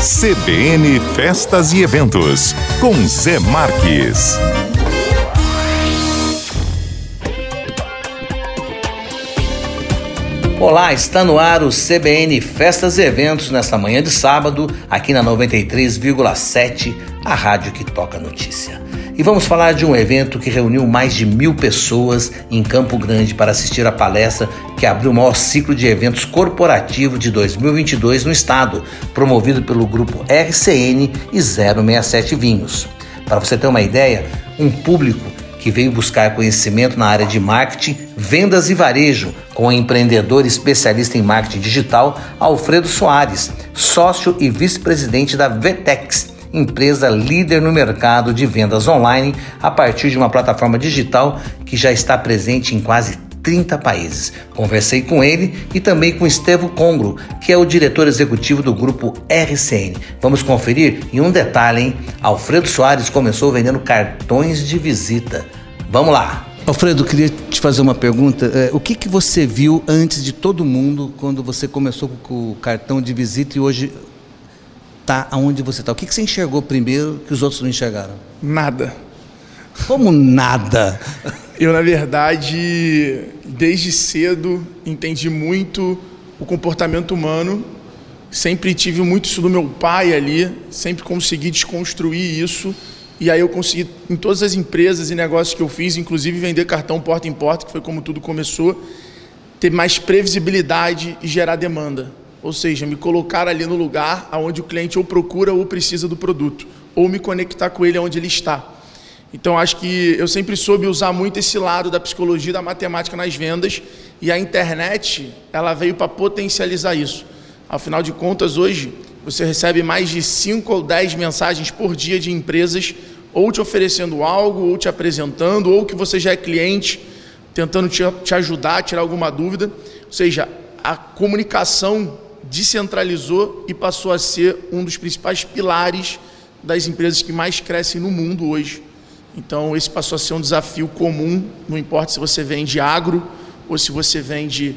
CBN Festas e Eventos, com Zé Marques. Olá, está no ar o CBN Festas e Eventos nesta manhã de sábado, aqui na 93,7, a rádio que toca notícia. E vamos falar de um evento que reuniu mais de mil pessoas em Campo Grande para assistir a palestra que abriu o maior ciclo de eventos corporativo de 2022 no estado, promovido pelo grupo RCN e 067 Vinhos. Para você ter uma ideia, um público que veio buscar conhecimento na área de marketing, vendas e varejo, com o empreendedor especialista em marketing digital Alfredo Soares, sócio e vice-presidente da Vetex empresa líder no mercado de vendas online a partir de uma plataforma digital que já está presente em quase 30 países. Conversei com ele e também com Estevo Congro, que é o diretor executivo do grupo RCN. Vamos conferir? E um detalhe, hein? Alfredo Soares começou vendendo cartões de visita. Vamos lá! Alfredo, queria te fazer uma pergunta. É, o que, que você viu antes de todo mundo quando você começou com o cartão de visita e hoje está aonde você está? O que, que você enxergou primeiro que os outros não enxergaram? Nada. Como nada? Eu, na verdade, desde cedo entendi muito o comportamento humano, sempre tive muito isso do meu pai ali, sempre consegui desconstruir isso. E aí eu consegui, em todas as empresas e negócios que eu fiz, inclusive vender cartão porta em porta, que foi como tudo começou, ter mais previsibilidade e gerar demanda. Ou seja, me colocar ali no lugar onde o cliente ou procura ou precisa do produto, ou me conectar com ele onde ele está. Então, acho que eu sempre soube usar muito esse lado da psicologia da matemática nas vendas e a internet ela veio para potencializar isso. Afinal de contas, hoje você recebe mais de 5 ou 10 mensagens por dia de empresas ou te oferecendo algo, ou te apresentando, ou que você já é cliente, tentando te, te ajudar, tirar alguma dúvida. Ou seja, a comunicação descentralizou e passou a ser um dos principais pilares das empresas que mais crescem no mundo hoje. Então, esse passou a ser um desafio comum, não importa se você vende agro ou se você vende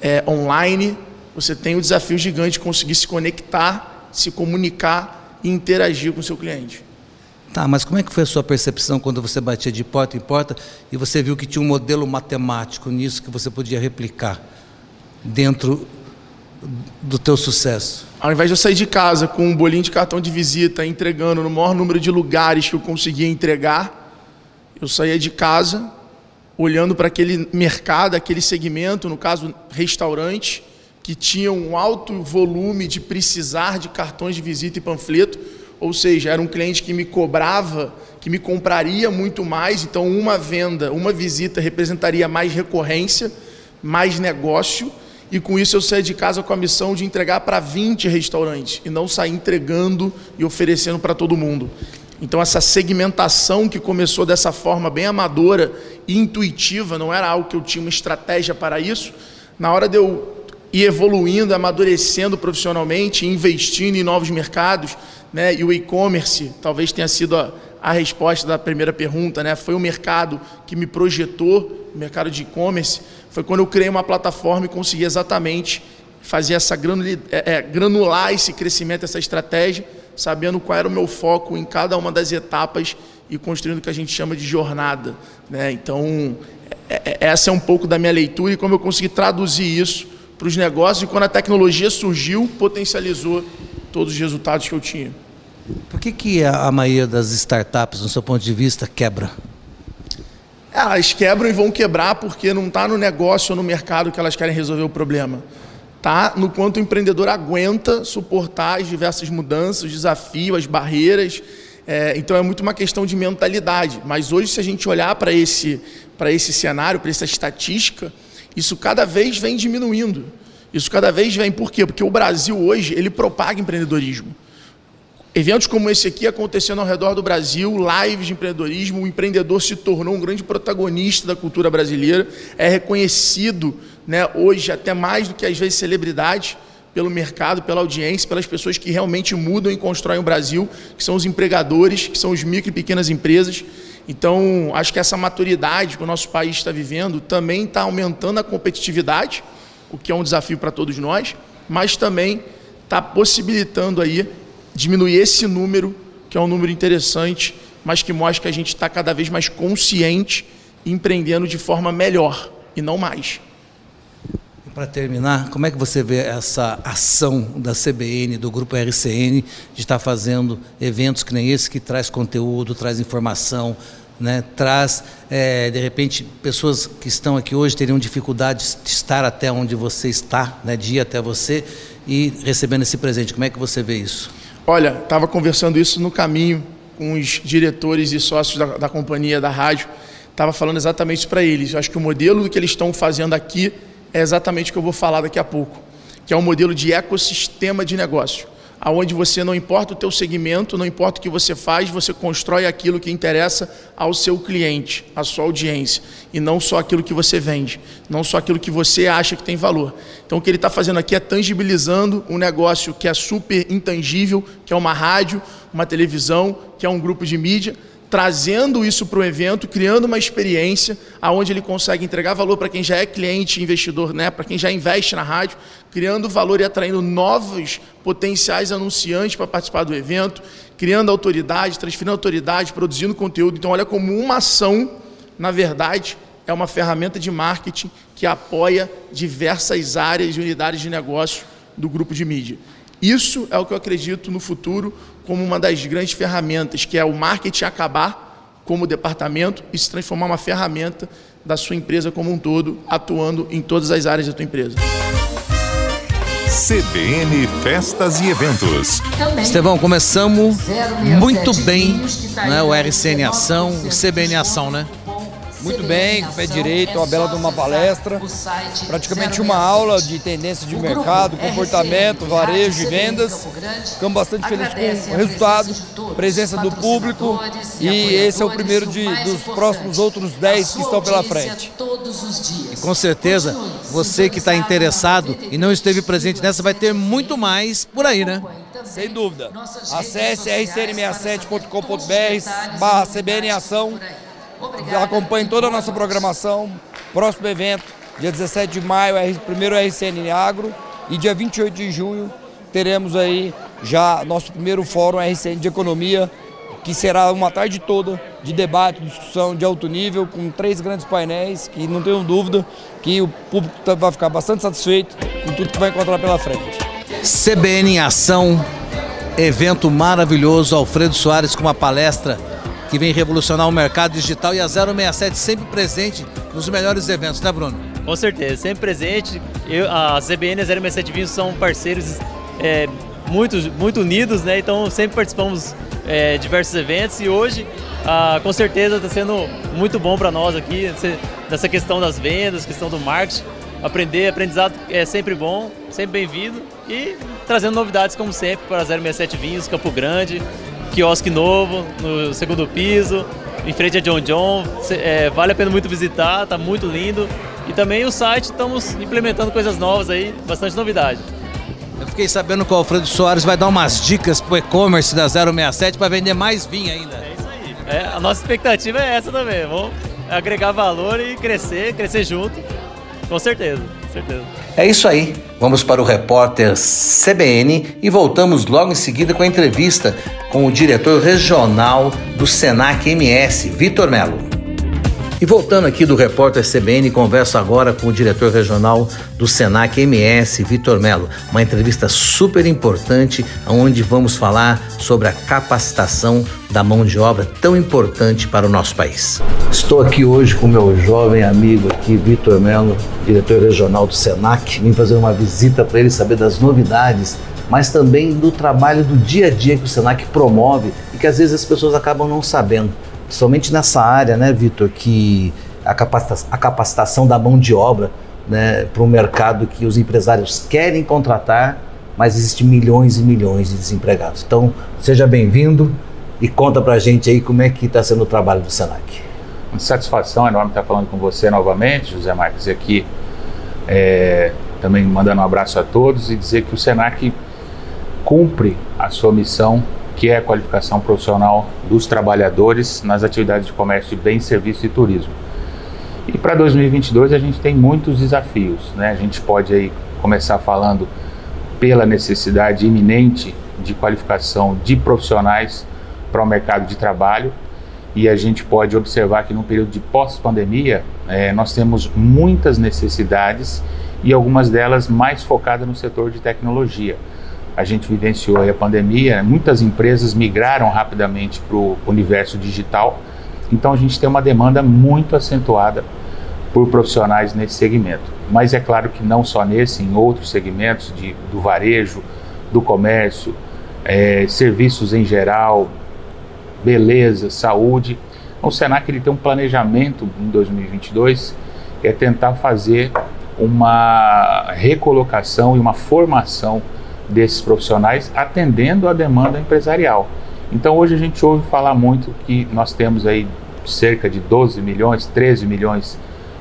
é, online, você tem o desafio gigante de conseguir se conectar, se comunicar e interagir com o seu cliente. Tá, mas como é que foi a sua percepção quando você batia de porta em porta e você viu que tinha um modelo matemático nisso que você podia replicar dentro do teu sucesso? Ao invés de eu sair de casa com um bolinho de cartão de visita, entregando no maior número de lugares que eu conseguia entregar, eu saía de casa olhando para aquele mercado, aquele segmento, no caso restaurante, que tinha um alto volume de precisar de cartões de visita e panfleto, ou seja, era um cliente que me cobrava, que me compraria muito mais, então uma venda, uma visita representaria mais recorrência, mais negócio e com isso eu saí de casa com a missão de entregar para 20 restaurantes e não sair entregando e oferecendo para todo mundo. Então essa segmentação que começou dessa forma bem amadora e intuitiva, não era algo que eu tinha uma estratégia para isso. Na hora de eu ir evoluindo, amadurecendo profissionalmente, investindo em novos mercados, né? E o e-commerce talvez tenha sido a, a resposta da primeira pergunta, né? Foi o mercado que me projetou, o mercado de e-commerce foi quando eu criei uma plataforma e consegui exatamente fazer essa é, é, granular esse crescimento, essa estratégia, sabendo qual era o meu foco em cada uma das etapas e construindo o que a gente chama de jornada. Né? Então, é, essa é um pouco da minha leitura e como eu consegui traduzir isso para os negócios e quando a tecnologia surgiu, potencializou todos os resultados que eu tinha. Por que, que a maioria das startups, no seu ponto de vista, quebra? Elas quebram e vão quebrar porque não está no negócio ou no mercado que elas querem resolver o problema. Está no quanto o empreendedor aguenta suportar as diversas mudanças, os desafios, as barreiras. É, então é muito uma questão de mentalidade. Mas hoje, se a gente olhar para esse, esse cenário, para essa estatística, isso cada vez vem diminuindo. Isso cada vez vem por quê? Porque o Brasil hoje ele propaga empreendedorismo. Eventos como esse aqui acontecendo ao redor do Brasil, lives de empreendedorismo, o empreendedor se tornou um grande protagonista da cultura brasileira, é reconhecido né, hoje até mais do que às vezes celebridade pelo mercado, pela audiência, pelas pessoas que realmente mudam e constroem o Brasil, que são os empregadores, que são os micro e pequenas empresas. Então, acho que essa maturidade que o nosso país está vivendo também está aumentando a competitividade, o que é um desafio para todos nós, mas também está possibilitando aí diminuir esse número, que é um número interessante, mas que mostra que a gente está cada vez mais consciente empreendendo de forma melhor e não mais. Para terminar, como é que você vê essa ação da CBN, do Grupo RCN, de estar fazendo eventos que nem esse, que traz conteúdo, traz informação, né, traz, é, de repente, pessoas que estão aqui hoje teriam dificuldade de estar até onde você está, né, de ir até você e recebendo esse presente. Como é que você vê isso? Olha, estava conversando isso no caminho com os diretores e sócios da, da companhia da rádio, estava falando exatamente isso para eles. Eu acho que o modelo que eles estão fazendo aqui é exatamente o que eu vou falar daqui a pouco, que é um modelo de ecossistema de negócio, aonde você não importa o teu segmento, não importa o que você faz, você constrói aquilo que interessa ao seu cliente, à sua audiência, e não só aquilo que você vende, não só aquilo que você acha que tem valor. Então o que ele está fazendo aqui é tangibilizando um negócio que é super intangível, que é uma rádio, uma televisão, que é um grupo de mídia, trazendo isso para o evento, criando uma experiência aonde ele consegue entregar valor para quem já é cliente, investidor, né, para quem já investe na rádio, criando valor e atraindo novos potenciais anunciantes para participar do evento, criando autoridade, transferindo autoridade, produzindo conteúdo. Então, olha como uma ação, na verdade, é uma ferramenta de marketing que apoia diversas áreas e unidades de negócio do grupo de mídia. Isso é o que eu acredito no futuro como uma das grandes ferramentas, que é o marketing acabar como departamento e se transformar uma ferramenta da sua empresa como um todo, atuando em todas as áreas da tua empresa. CBN Festas e Eventos. Estevão, começamos muito bem né, o RCN Ação, o CBN Ação, né? Muito bem, com o pé direito, uma bela de uma palestra, praticamente uma aula de tendência de mercado, comportamento, varejo e vendas. Ficamos bastante felizes com o resultado, presença do público e esse é o primeiro de, dos próximos outros 10 que estão pela frente. E com certeza, você que está interessado e não esteve presente nessa, vai ter muito mais por aí, né? Sem dúvida. Acesse rcn67.com.br barra CBN Ação acompanhe toda a nossa programação. Próximo evento, dia 17 de maio, primeiro RCN Agro. E dia 28 de junho teremos aí já nosso primeiro fórum RCN de Economia, que será uma tarde toda de debate, discussão de alto nível, com três grandes painéis, que não tenho dúvida que o público tá, vai ficar bastante satisfeito com tudo que vai encontrar pela frente. CBN em Ação, evento maravilhoso, Alfredo Soares com uma palestra que vem revolucionar o mercado digital e a 067 sempre presente nos melhores eventos, né, Bruno? Com certeza, sempre presente. Eu, a CBN e a 067 Vinhos são parceiros é, muito, muito unidos, né? Então sempre participamos é, diversos eventos e hoje, ah, com certeza, está sendo muito bom para nós aqui, nessa questão das vendas, questão do marketing. Aprender, aprendizado é sempre bom, sempre bem-vindo e trazendo novidades como sempre para a 067 Vinhos, Campo Grande, quiosque novo no segundo piso, em frente a John John. É, vale a pena muito visitar, tá muito lindo. E também o site, estamos implementando coisas novas aí, bastante novidade. Eu fiquei sabendo que o Alfredo Soares vai dar umas dicas pro e-commerce da 067 para vender mais vinho ainda. É isso aí. É, a nossa expectativa é essa também. Vamos agregar valor e crescer, crescer junto. Com certeza, certeza. É isso aí. Vamos para o repórter CBN e voltamos logo em seguida com a entrevista com o diretor regional do Senac MS, Vitor Melo. E voltando aqui do repórter CBN, converso agora com o diretor regional do Senac MS, Vitor Melo. Uma entrevista super importante, onde vamos falar sobre a capacitação da mão de obra tão importante para o nosso país. Estou aqui hoje com meu jovem amigo aqui, Vitor Melo, diretor regional do Senac. Vim fazer uma visita para ele saber das novidades mas também do trabalho do dia a dia que o Senac promove e que às vezes as pessoas acabam não sabendo somente nessa área, né, Vitor, que a, capacita a capacitação da mão de obra né, para um mercado que os empresários querem contratar, mas existem milhões e milhões de desempregados. Então, seja bem-vindo e conta para a gente aí como é que está sendo o trabalho do Senac. Uma satisfação enorme estar falando com você novamente, José Marques, e aqui é, também mandando um abraço a todos e dizer que o Senac cumpre a sua missão que é a qualificação profissional dos trabalhadores nas atividades de comércio de bens, serviços e turismo. E para 2022 a gente tem muitos desafios, né? A gente pode aí começar falando pela necessidade iminente de qualificação de profissionais para o mercado de trabalho e a gente pode observar que no período de pós-pandemia é, nós temos muitas necessidades e algumas delas mais focadas no setor de tecnologia. A gente vivenciou a pandemia, muitas empresas migraram rapidamente para o universo digital, então a gente tem uma demanda muito acentuada por profissionais nesse segmento. Mas é claro que não só nesse, em outros segmentos de, do varejo, do comércio, é, serviços em geral, beleza, saúde. Então, o Senac ele tem um planejamento em 2022 é tentar fazer uma recolocação e uma formação desses profissionais atendendo à demanda empresarial. Então hoje a gente ouve falar muito que nós temos aí cerca de 12 milhões, 13 milhões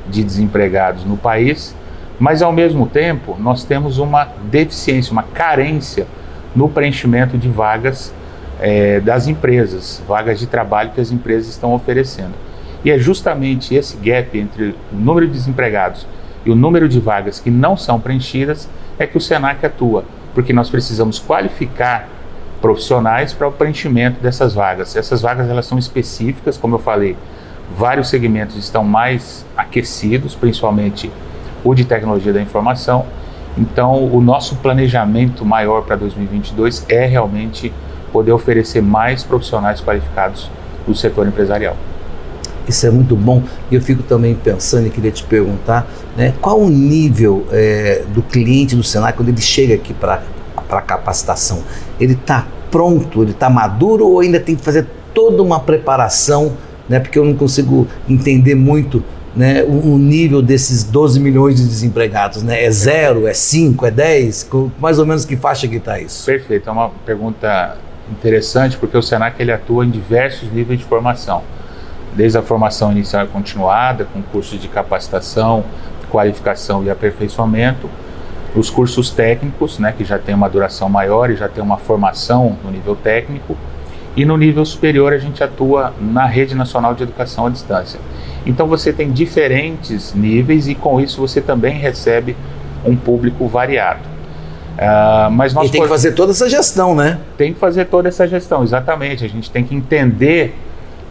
de desempregados no país, mas ao mesmo tempo nós temos uma deficiência, uma carência no preenchimento de vagas é, das empresas, vagas de trabalho que as empresas estão oferecendo. E é justamente esse gap entre o número de desempregados e o número de vagas que não são preenchidas é que o SENAC atua, porque nós precisamos qualificar profissionais para o preenchimento dessas vagas. Essas vagas elas são específicas, como eu falei, vários segmentos estão mais aquecidos, principalmente o de tecnologia da informação. Então, o nosso planejamento maior para 2022 é realmente poder oferecer mais profissionais qualificados do setor empresarial. Isso é muito bom. E eu fico também pensando e queria te perguntar, né, qual o nível é, do cliente do Senac quando ele chega aqui para a capacitação? Ele está pronto, ele está maduro ou ainda tem que fazer toda uma preparação, né, porque eu não consigo entender muito né, o, o, nível desses 12 milhões de desempregados? Né? É zero, é 5, é 10? Mais ou menos que faixa que está isso? Perfeito, é uma pergunta interessante porque o Senac ele atua em diversos níveis de formação, desde a formação inicial e continuada, com cursos de capacitação, qualificação e aperfeiçoamento, os cursos técnicos, né, que já tem uma duração maior e já tem uma formação no nível técnico, e no nível superior a gente atua na Rede Nacional de Educação à Distância. Então você tem diferentes níveis e com isso você também recebe um público variado. Uh, mas nós e tem que fazer toda essa gestão, né? Tem que fazer toda essa gestão, exatamente. A gente tem que entender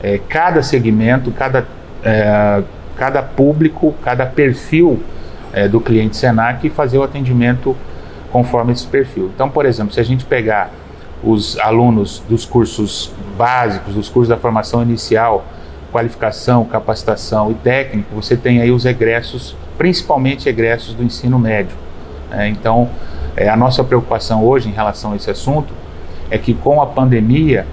é, cada segmento, cada, é, cada público, cada perfil é, do cliente Senac e fazer o atendimento conforme esse perfil. Então, por exemplo, se a gente pegar os alunos dos cursos básicos, dos cursos da formação inicial, qualificação, capacitação e técnico, você tem aí os egressos, principalmente egressos do ensino médio. É, então, é, a nossa preocupação hoje em relação a esse assunto é que com a pandemia,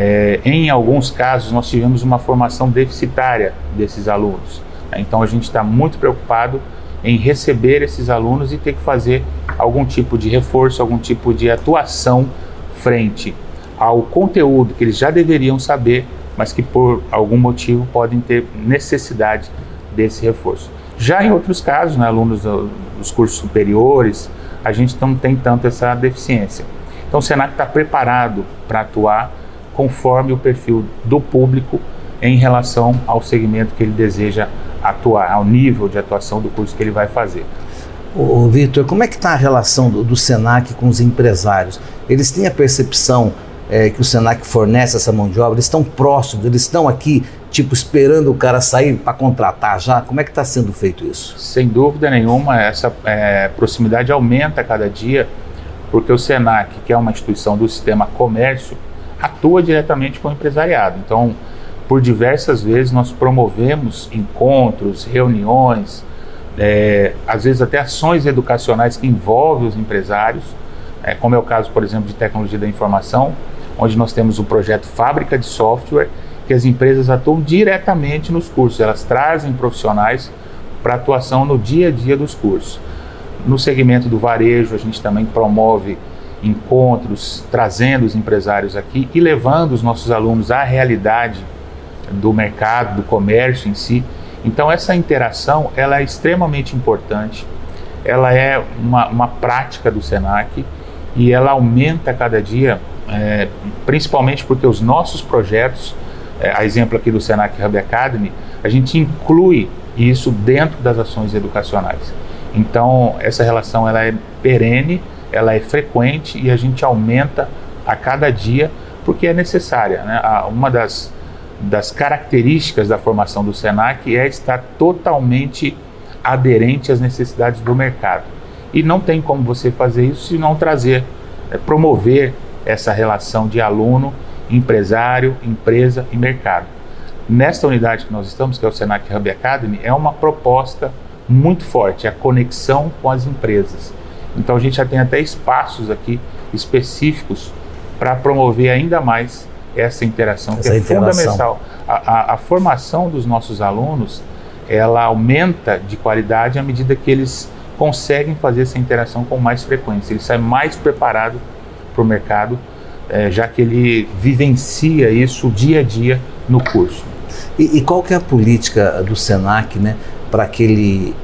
é, em alguns casos, nós tivemos uma formação deficitária desses alunos. Então a gente está muito preocupado em receber esses alunos e ter que fazer algum tipo de reforço, algum tipo de atuação frente ao conteúdo que eles já deveriam saber, mas que por algum motivo podem ter necessidade desse reforço. Já em outros casos, né, alunos dos cursos superiores, a gente não tem tanto essa deficiência. Então o Senac está preparado para atuar conforme o perfil do público em relação ao segmento que ele deseja atuar, ao nível de atuação do curso que ele vai fazer. Ô, Vitor, como é que está a relação do, do, Senac com os empresários? Eles têm a percepção é, que o Senac fornece essa mão de obra? Eles estão próximos? Eles estão aqui tipo, esperando o cara sair para contratar já? Como é que está sendo feito isso? Sem dúvida nenhuma, essa é, proximidade aumenta a cada dia, porque o SENAC, que é uma instituição do sistema comércio, atua diretamente com o empresariado. Então, por diversas vezes nós promovemos encontros, reuniões, é, às vezes até ações educacionais que envolvem os empresários, é, como é o caso, por exemplo, de tecnologia da informação, onde nós temos o projeto Fábrica de Software, que as empresas atuam diretamente nos cursos, elas trazem profissionais para atuação no dia a dia dos cursos. No segmento do varejo, a gente também promove encontros, trazendo os empresários aqui e levando os nossos alunos à realidade do mercado, do comércio em si. Então essa interação ela é extremamente importante, ela é uma, uma prática do Senac e ela aumenta cada dia, é, principalmente porque os nossos projetos é, a exemplo aqui do Senac Hub Academy, a gente inclui isso dentro das ações educacionais. Então, essa relação ela é perene, ela é frequente e a gente aumenta a cada dia, porque é necessária. Né? Uma das, das características da formação do SENAC é estar totalmente aderente às necessidades do mercado. E não tem como você fazer isso se não trazer, é, promover essa relação de aluno, empresário, empresa e mercado. Nesta unidade que nós estamos, que é o Senac Hub Academy, é uma proposta muito forte, a conexão com as empresas. Então a gente já tem até espaços aqui específicos para promover ainda mais essa interação, essa que é interação. fundamental. A, a, a, formação dos nossos alunos, ela aumenta de qualidade à medida que eles conseguem fazer essa interação com mais frequência. Ele sai mais preparado para o mercado, é, já que ele vivencia isso dia a dia no curso. E, e qual que é a política do Senac, né, para aquele,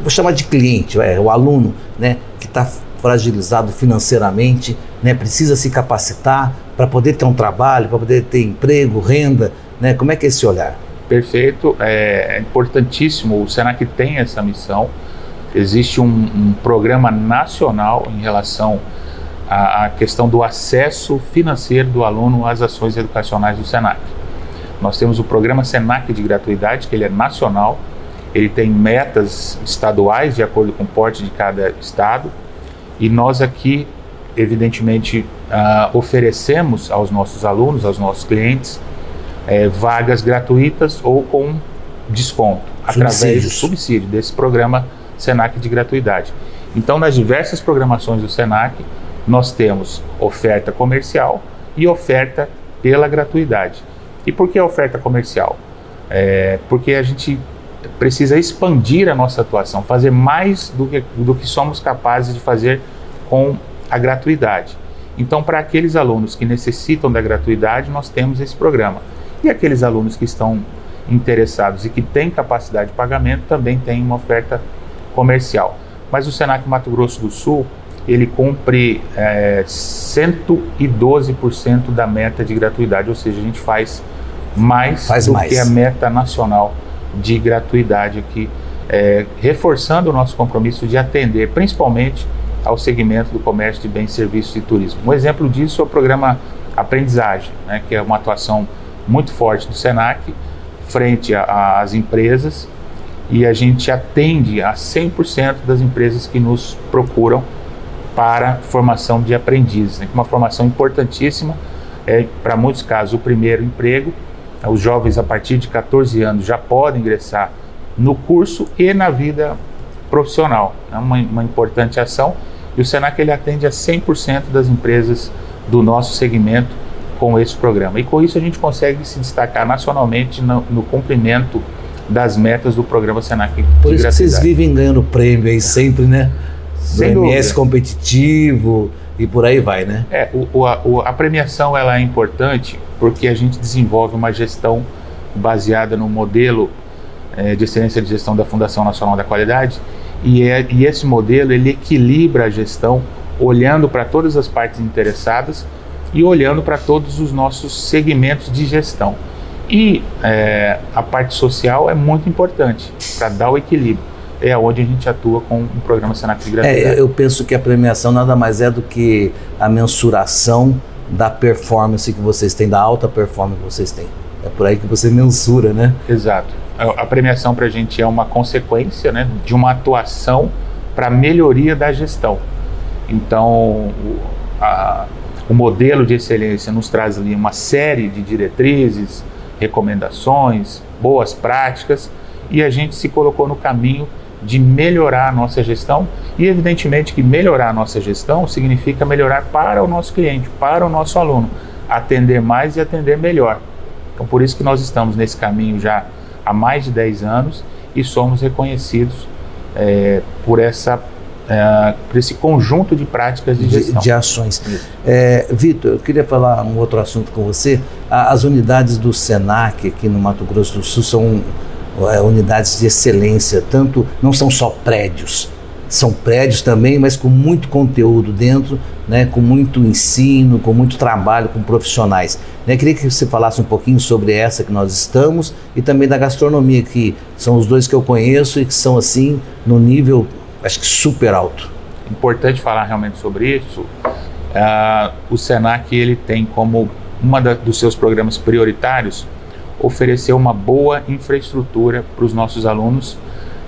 vou chamar de cliente, é, o aluno, né, que está fragilizado financeiramente, né, precisa se capacitar para poder ter um trabalho, para poder ter emprego, renda, né? Como é que é esse olhar? Perfeito, é, é importantíssimo. O Senac tem essa missão. Existe um, um programa nacional em relação à, à, questão do acesso financeiro do aluno às ações educacionais do Senac. Nós temos o programa Senac de gratuidade, que ele é nacional. Ele tem metas estaduais de acordo com o porte de cada estado e nós aqui, evidentemente, uh, oferecemos aos nossos alunos, aos nossos clientes, eh, vagas gratuitas ou com desconto, através do subsídio desse programa Senac de gratuidade. Então, nas diversas programações do Senac, nós temos oferta comercial e oferta pela gratuidade. E por que a oferta comercial? É, porque a gente precisa expandir a nossa atuação, fazer mais do que, do que somos capazes de fazer com a gratuidade. Então, para aqueles alunos que necessitam da gratuidade, nós temos esse programa. E aqueles alunos que estão interessados e que têm capacidade de pagamento também tem uma oferta comercial. Mas o Senac Mato Grosso do Sul, ele cumpre é, 112% da meta de gratuidade, ou seja, a gente faz mais faz do mais. que a meta nacional de gratuidade aqui, é, reforçando o nosso compromisso de atender principalmente ao segmento do comércio de bens, serviços e turismo. Um exemplo disso é o programa Aprendizagem, né, que é uma atuação muito forte do SENAC frente às empresas e a gente atende a 100% das empresas que nos procuram para formação de aprendizes, né, é uma formação importantíssima, é para muitos casos o primeiro emprego os jovens a partir de 14 anos já podem ingressar no curso e na vida profissional. É uma, uma importante ação e o Senac ele atende a 100% das empresas do nosso segmento com esse programa. E com isso a gente consegue se destacar nacionalmente no, no cumprimento das metas do programa Senac. Por isso que vocês vivem ganhando prêmio aí sempre, né? Do MS competitivo e por aí vai, né? É, o, o, a, a premiação ela é importante porque a gente desenvolve uma gestão baseada no modelo é, de excelência de gestão da Fundação Nacional da Qualidade e, é, e esse modelo ele equilibra a gestão olhando para todas as partes interessadas e olhando para todos os nossos segmentos de gestão. E é, a parte social é muito importante para dar o equilíbrio. É onde a gente atua com o programa Senac de Gratuidade. É, eu penso que a premiação nada mais é do que a mensuração da performance que vocês têm, da alta performance que vocês têm. É por aí que você mensura, né? Exato. A premiação para a gente é uma consequência né, de uma atuação para melhoria da gestão. Então, a, o modelo de excelência nos traz ali uma série de diretrizes, recomendações, boas práticas, e a gente se colocou no caminho de melhorar a nossa gestão e evidentemente que melhorar a nossa gestão significa melhorar para o nosso cliente, para o nosso aluno, atender mais e atender melhor. Então por isso que nós estamos nesse caminho já há mais de 10 anos e somos reconhecidos é, por essa é, por esse conjunto de práticas de gestão. De, de ações. É, Vitor, eu queria falar um outro assunto com você. As unidades do SENAC aqui no Mato Grosso do Sul são unidades de excelência, tanto não são só prédios, são prédios também, mas com muito conteúdo dentro, né, com muito ensino, com muito trabalho com profissionais. Né, queria que você falasse um pouquinho sobre essa que nós estamos e também da gastronomia, que são os dois que eu conheço e que são assim no nível, acho que super alto. Importante falar realmente sobre isso. uh, o Senac ele tem como uma dos seus programas prioritários oferecer uma boa infraestrutura para os nossos alunos,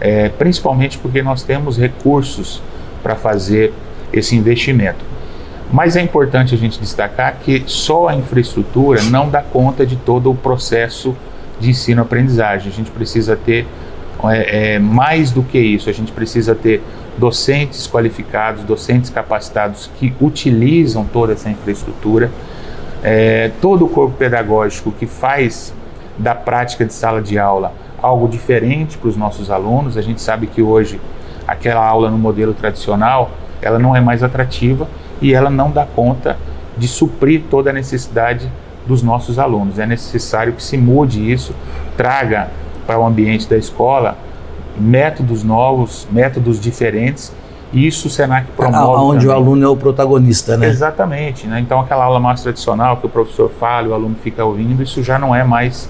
é, principalmente porque nós temos recursos para fazer esse investimento. Mas é importante a gente destacar que só a infraestrutura não dá conta de todo o processo de ensino-aprendizagem. A gente precisa ter é, é, mais do que isso, a gente precisa ter docentes qualificados, docentes capacitados que utilizam toda essa infraestrutura, é, todo o corpo pedagógico que faz da prática de sala de aula algo diferente para os nossos alunos. A gente sabe que hoje aquela aula no modelo tradicional ela não é mais atrativa e ela não dá conta de suprir toda a necessidade dos nossos alunos. É necessário que se mude isso, traga para o ambiente da escola métodos novos, métodos diferentes. E isso o Senac promove. Onde também. o aluno é o protagonista, né? Exatamente. Né? Então, aquela aula mais tradicional que o professor fala, o aluno fica ouvindo, isso já não é mais.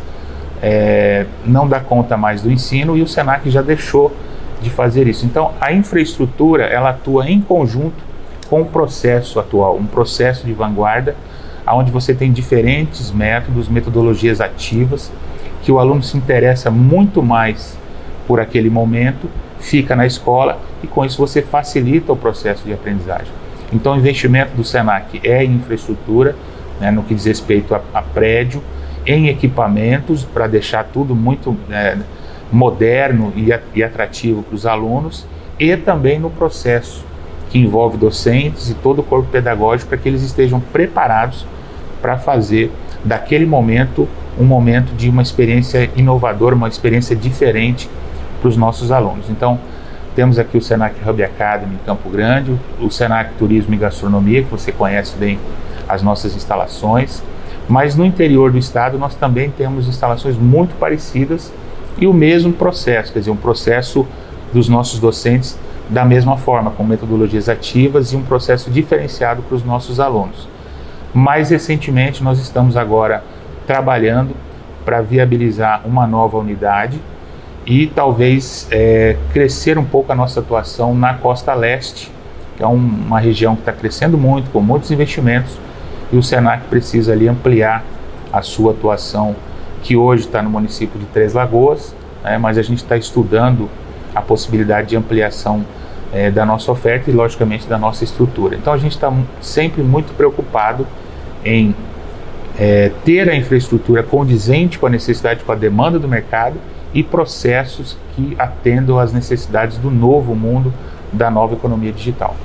É, não dá conta mais do ensino e o Senac já deixou de fazer isso. Então, a infraestrutura ela atua em conjunto com o processo atual, um processo de vanguarda, onde você tem diferentes métodos, metodologias ativas, que o aluno se interessa muito mais por aquele momento, fica na escola e com isso você facilita o processo de aprendizagem. Então, o investimento do SENAC é em infraestrutura, né, no que diz respeito a, a prédio, em equipamentos, para deixar tudo muito é, moderno e, e atrativo para os alunos, e também no processo que envolve docentes e todo o corpo pedagógico para que eles estejam preparados para fazer daquele momento um momento de uma experiência inovadora, uma experiência diferente para os nossos alunos. Então, temos aqui o Senac Hub Academy em Campo Grande, o Senac Turismo e Gastronomia, que você conhece bem as nossas instalações, mas no interior do estado nós também temos instalações muito parecidas e o mesmo processo, quer dizer, um processo dos nossos docentes da mesma forma, com metodologias ativas e um processo diferenciado para os nossos alunos. Mais recentemente, nós estamos agora trabalhando para viabilizar uma nova unidade e talvez é, crescer um pouco a nossa atuação na costa leste, que é um, uma região que está crescendo muito, com muitos investimentos, e o Senac precisa ali ampliar a sua atuação, que hoje está no município de Três Lagoas, né, mas a gente está estudando a possibilidade de ampliação é, da nossa oferta e, logicamente, da nossa estrutura. Então, a gente está sempre muito preocupado em é, ter a infraestrutura condizente com a necessidade, com a demanda do mercado e processos que atendam às necessidades do novo mundo, da nova economia digital.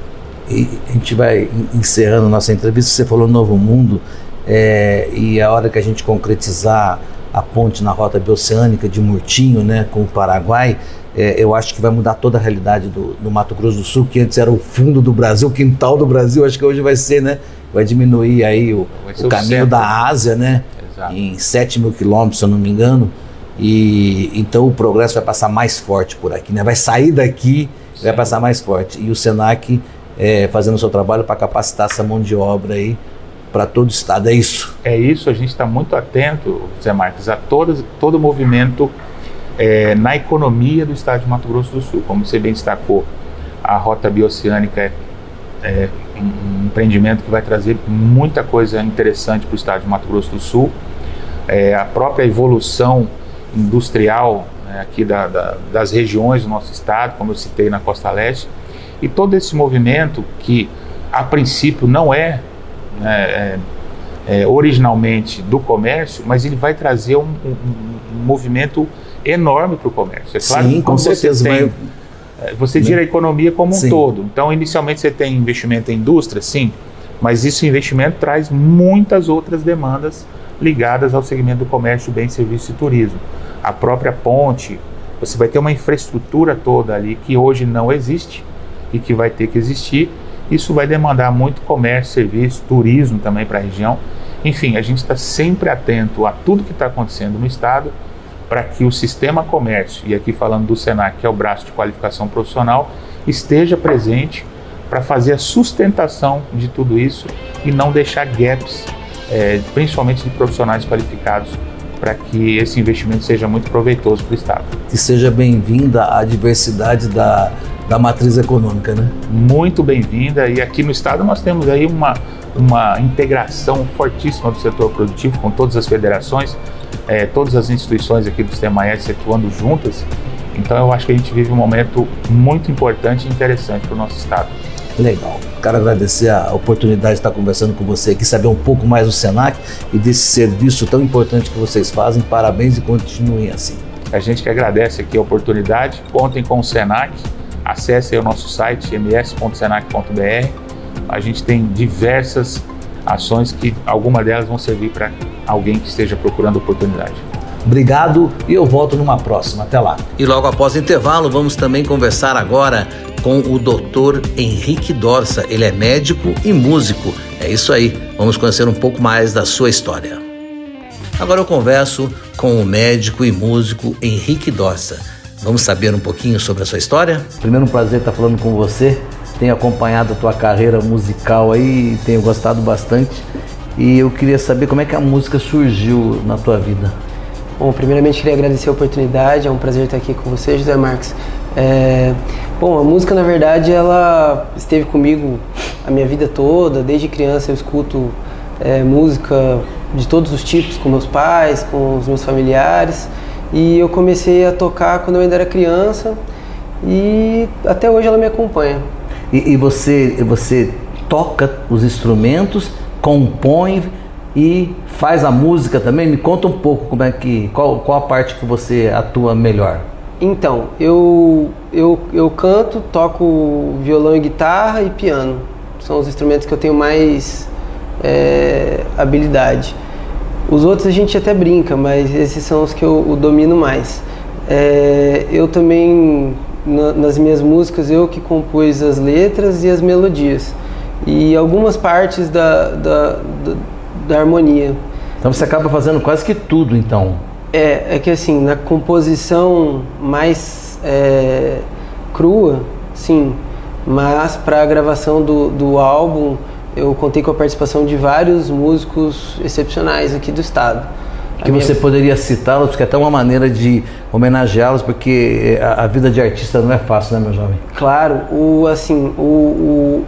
E a gente vai encerrando nossa entrevista. Você falou novo mundo, é, e a hora que a gente concretizar a ponte na rota bioceânica de Murtinho, né, com o Paraguai, é, eu acho que vai mudar toda a realidade do, do, Mato Grosso do Sul, que antes era o fundo do Brasil, o quintal do Brasil, acho que hoje vai ser, né? Vai diminuir aí o, o caminho o da Ásia, né? Exato. Em 7 mil quilômetros, se eu não me engano. E então o progresso vai passar mais forte por aqui, né? Vai sair daqui, Sim. vai passar mais forte. E o Senac é, fazendo o seu trabalho para capacitar essa mão de obra aí para todo o estado, é isso? É isso, a gente está muito atento, Zé Marques, a todo, todo movimento é, na economia do estado de Mato Grosso do Sul. Como você bem destacou, a rota bioceânica é, é um empreendimento que vai trazer muita coisa interessante para o estado de Mato Grosso do Sul. É, a própria evolução industrial né, aqui da, da, das regiões do nosso estado, como eu citei na Costa Leste, e todo esse movimento que a princípio não é, né, é, é originalmente do comércio, mas ele vai trazer um, um, um movimento enorme para o comércio. É claro Sim, com certeza. Você, tem, é, você gira a economia como um Sim. todo. Então, inicialmente você tem investimento em indústria, sim, mas esse investimento traz muitas outras demandas ligadas ao segmento do comércio, bem, serviço e turismo. A própria ponte, você vai ter uma infraestrutura toda ali que hoje não existe e que vai ter que existir. Isso vai demandar muito comércio, serviço, turismo também para a região. Enfim, a gente está sempre atento a tudo que está acontecendo no estado para que o sistema comércio, e aqui falando do SENAC, que é o braço de qualificação profissional, esteja presente para fazer a sustentação de tudo isso e não deixar gaps é, principalmente de profissionais qualificados, para que esse investimento seja muito proveitoso para o Estado. Que seja bem-vinda a diversidade da, da matriz econômica, né? Muito bem-vinda. E aqui no Estado nós temos aí uma, uma integração fortíssima do setor produtivo com todas as federações, é, todas as instituições aqui do Sistema S atuando juntas. Então eu acho que a gente vive um momento muito importante e interessante para o nosso Estado. Legal. Quero agradecer a oportunidade de estar conversando com você aqui, saber um pouco mais do SENAC e desse serviço tão importante que vocês fazem. Parabéns e continuem assim. A gente que agradece aqui a oportunidade. Contem com o SENAC. Acesse o nosso site ms.senac.br. A gente tem diversas ações que alguma delas vão servir para alguém que esteja procurando oportunidade. Obrigado e eu volto numa próxima. Até lá. E logo após o intervalo, vamos também conversar agora com o Dr. Henrique Dorsa. Ele é médico e músico. É isso aí. Vamos conhecer um pouco mais da sua história. Agora eu converso com o médico e músico Henrique Dorsa. Vamos saber um pouquinho sobre a sua história? Primeiro um prazer estar falando com você. Tenho acompanhado a tua carreira musical aí, tenho gostado bastante. E eu queria saber como é que a música surgiu na tua vida. Bom, primeiramente queria agradecer a oportunidade, é um prazer estar aqui com você, José Marques. É, bom, a música na verdade ela esteve comigo a minha vida toda, desde criança eu escuto é, música de todos os tipos com meus pais, com os meus familiares e eu comecei a tocar quando eu ainda era criança e até hoje ela me acompanha. E, e você, você toca os instrumentos, compõe e faz a música também? Me conta um pouco como é que qual, qual a parte que você atua melhor. Então, eu, eu, eu canto, toco violão e guitarra e piano. São os instrumentos que eu tenho mais é, habilidade. Os outros a gente até brinca, mas esses são os que eu, domino mais. É, eu também, na, nas minhas músicas, eu que compus as letras e as melodias. E algumas partes da, da, da da harmonia. Então você acaba fazendo quase que tudo, então. É, é que assim, na composição mais é, crua, sim, mas para a gravação do, do álbum eu contei com a participação de vários músicos excepcionais aqui do estado. Que minha... você poderia citá-los, porque é até uma maneira de homenageá-los, porque a, a, vida de artista não é fácil, né, meu jovem? Claro, o, assim, o, o,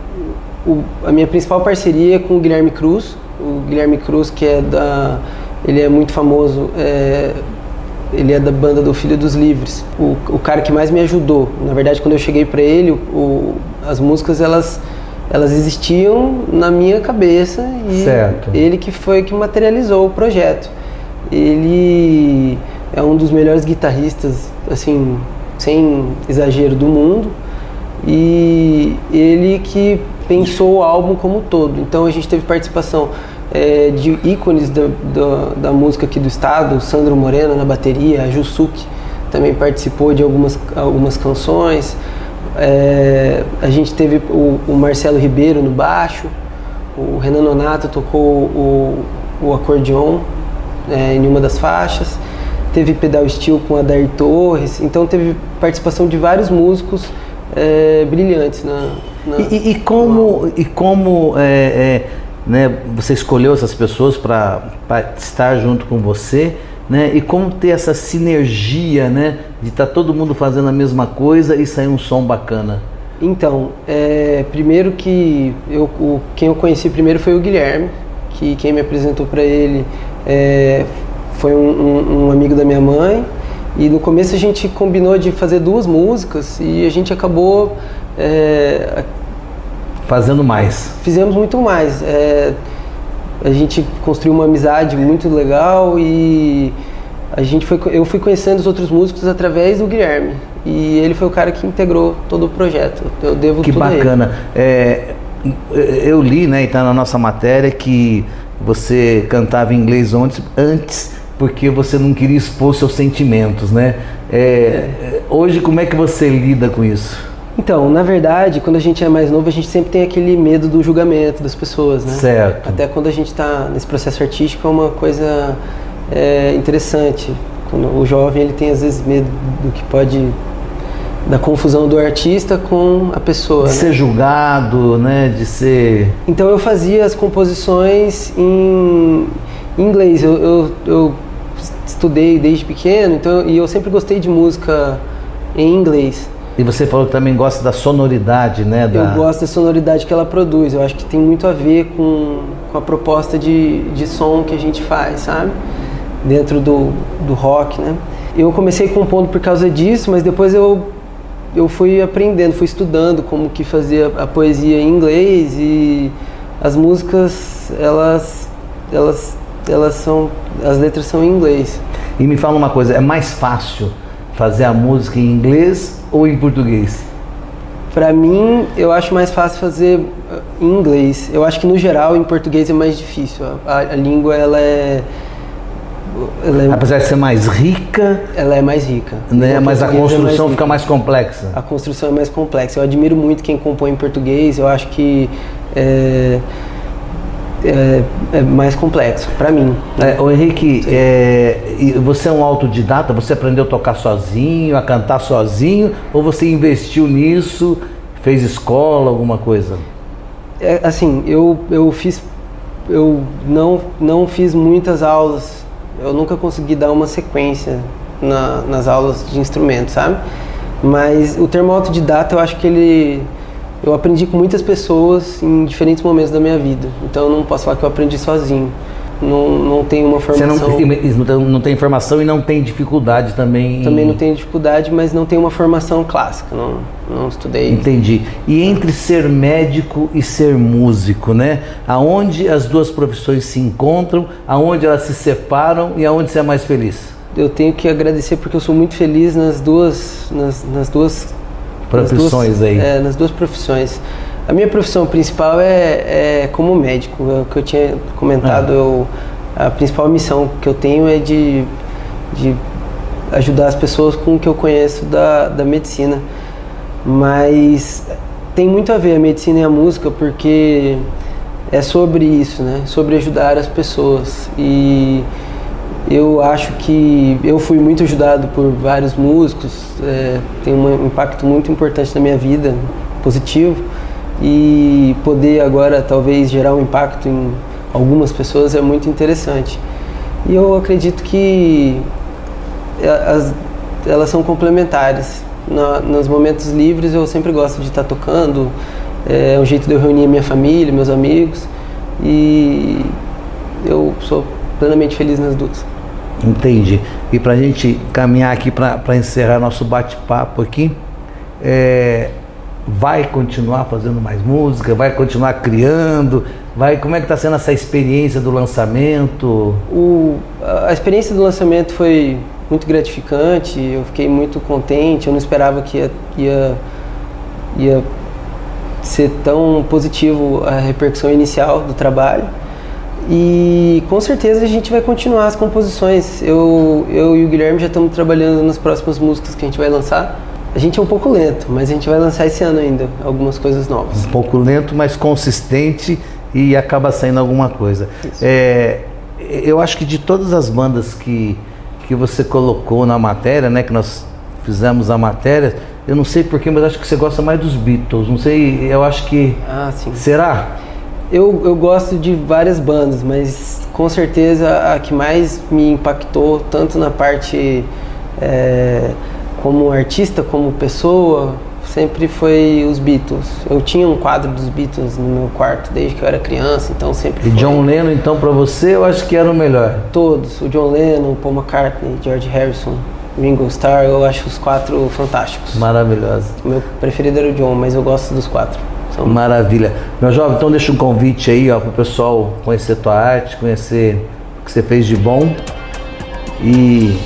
o a minha principal parceria é com o Guilherme Cruz, o Guilherme Cruz, que é da. Ele é muito famoso, é, ele é da banda do Filho dos Livres. O, o cara que mais me ajudou. Na verdade, quando eu cheguei para ele, o, as músicas elas, elas existiam na minha cabeça e certo. ele que foi que materializou o projeto. Ele é um dos melhores guitarristas, assim, sem exagero, do mundo. E ele que pensou o álbum como um todo. Então a gente teve participação é, de ícones da, da, da, música aqui do estado, Sandro Moreno na bateria, a Jusuki também participou de algumas, algumas canções. É, a gente teve o, o, Marcelo Ribeiro no baixo, o Renan Nonato tocou o, o acordeon é, em uma das faixas, teve pedal steel com a Dair Torres, então teve participação de vários músicos é, brilhantes na, na e, e, como e como é, é né, você escolheu essas pessoas para estar junto com você, né, e como ter essa sinergia, né, de estar tá todo mundo fazendo a mesma coisa e sair um som bacana. Então, é, primeiro que eu, o, quem eu conheci primeiro foi o Guilherme, que quem me apresentou para ele é, foi um, um, um amigo da minha mãe. E no começo a gente combinou de fazer duas músicas e a gente acabou é, fazendo mais. Fizemos muito mais. É, a gente construiu uma amizade muito legal e a gente foi, eu fui conhecendo os outros músicos através do Guilherme e ele foi o cara que integrou todo o projeto. Eu devo que tudo bacana. É, eu li, né, e está na nossa matéria que você cantava em inglês antes, antes porque você não queria expor seus sentimentos, né? É, é. Hoje como é que você lida com isso? Então, na verdade, quando a gente é mais novo, a gente sempre tem aquele medo do julgamento das pessoas, né? Certo. Até quando a gente está nesse processo artístico é uma coisa é, interessante. Quando o jovem ele tem às vezes medo do que pode da confusão do artista com a pessoa. De né? ser julgado, né? De ser. Então eu fazia as composições em inglês. Eu, eu, eu estudei desde pequeno, então e eu sempre gostei de música em inglês. E você falou que também gosta da sonoridade, né? Da... Eu gosto da sonoridade que ela produz. Eu acho que tem muito a ver com, com a proposta de, de som que a gente faz, sabe? Dentro do, do rock, né? Eu comecei compondo por causa disso, mas depois eu, eu fui aprendendo, fui estudando como que fazia a poesia em inglês e as músicas, elas, elas, elas são, as letras são em inglês. E me fala uma coisa, é mais fácil fazer a música em inglês ou em português? Para mim, eu acho mais fácil fazer em inglês. Eu acho que no geral em português é mais difícil. A, a língua ela é, ela é, apesar de ser mais rica, ela é mais rica. Né? Mas a construção é mais fica mais complexa. A construção é mais complexa. Eu admiro muito quem compõe em português. Eu acho que é, é, é mais complexo para mim. É, Henrique, é, você é um autodidata? Você aprendeu a tocar sozinho, a cantar sozinho, ou você investiu nisso, fez escola, alguma coisa? É, assim, eu, eu fiz, eu não não fiz muitas aulas. Eu nunca consegui dar uma sequência na, nas aulas de instrumento, sabe? Mas o termo autodidata, eu acho que ele eu aprendi com muitas pessoas em diferentes momentos da minha vida. Então eu não posso falar que eu aprendi sozinho. Não, não tenho uma formação. Você não, não tem formação e não tem dificuldade também? Também não tenho dificuldade, mas não tenho uma formação clássica. Não, não estudei. Entendi. E entre ser médico e ser músico, né? Aonde as duas profissões se encontram, aonde elas se separam e aonde você é mais feliz? Eu tenho que agradecer porque eu sou muito feliz nas duas, nas, nas duas profissões duas, aí? É, nas duas profissões. A minha profissão principal é, é como médico, é o que eu tinha comentado. É. Eu, a principal missão que eu tenho é de, de ajudar as pessoas com o que eu conheço da, da medicina. Mas tem muito a ver a medicina e a música porque é sobre isso, né? Sobre ajudar as pessoas. E eu acho que eu fui muito ajudado por vários músicos, é, tem um impacto muito importante na minha vida, positivo, e poder agora talvez gerar um impacto em algumas pessoas é muito interessante. E eu acredito que as, elas são complementares. Na, nos momentos livres eu sempre gosto de estar tocando, é um jeito de eu reunir minha família, meus amigos, e eu sou plenamente feliz nas duas. Entendi. E para a gente caminhar aqui para encerrar nosso bate-papo aqui, é, vai continuar fazendo mais música, vai continuar criando, vai como é que está sendo essa experiência do lançamento? O, a experiência do lançamento foi muito gratificante, eu fiquei muito contente, eu não esperava que ia, ia, ia ser tão positivo a repercussão inicial do trabalho. E com certeza a gente vai continuar as composições. Eu, eu e o Guilherme já estamos trabalhando nas próximas músicas que a gente vai lançar. A gente é um pouco lento, mas a gente vai lançar esse ano ainda algumas coisas novas. Um pouco lento, mas consistente e acaba saindo alguma coisa. É, eu acho que de todas as bandas que, que você colocou na matéria, né, que nós fizemos a matéria, eu não sei porquê, mas acho que você gosta mais dos Beatles. Não sei, eu acho que. Ah, sim. Será? Eu, eu gosto de várias bandas, mas com certeza a que mais me impactou, tanto na parte é, como artista, como pessoa, sempre foi os Beatles. Eu tinha um quadro dos Beatles no meu quarto desde que eu era criança, então sempre. E foi. John Lennon, então, para você, eu acho que era o melhor? Todos. O John Lennon, Paul McCartney, George Harrison, Ringo Starr, eu acho os quatro fantásticos. Maravilhosos. O meu preferido era o John, mas eu gosto dos quatro. São... Maravilha. Meu jovem, então deixa um convite aí, ó, pro pessoal conhecer tua arte, conhecer o que você fez de bom e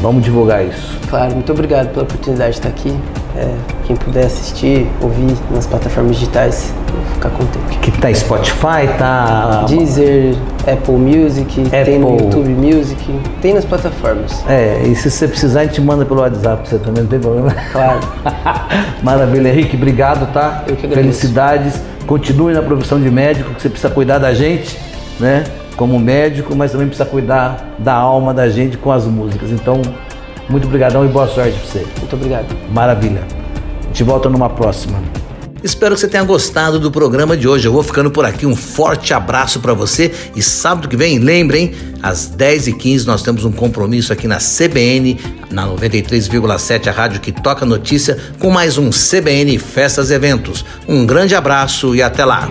vamos divulgar isso. Claro, muito obrigado pela oportunidade de estar aqui. É, quem puder assistir, ouvir nas plataformas digitais, vou ficar contente. Que tá Spotify, tá. Deezer, Apple Music, Apple. tem no YouTube Music, tem nas plataformas. É, e se você precisar, a gente manda pelo WhatsApp você também, não tem problema. Claro. Maravilha, Henrique, obrigado, tá? Eu que agradeço. Felicidades. Continue na profissão de médico, que você precisa cuidar da gente, né? Como médico, mas também precisa cuidar da alma da gente com as músicas. Então, muito obrigadão e boa sorte para você. Muito obrigado. Maravilha. A gente volta numa próxima. Espero que você tenha gostado do programa de hoje. Eu vou ficando por aqui. Um forte abraço para você e sábado que vem, lembrem, às 10h15 nós temos um compromisso aqui na CBN, na 93,7, a rádio que toca notícia, com mais um CBN Festas e Eventos. Um grande abraço e até lá.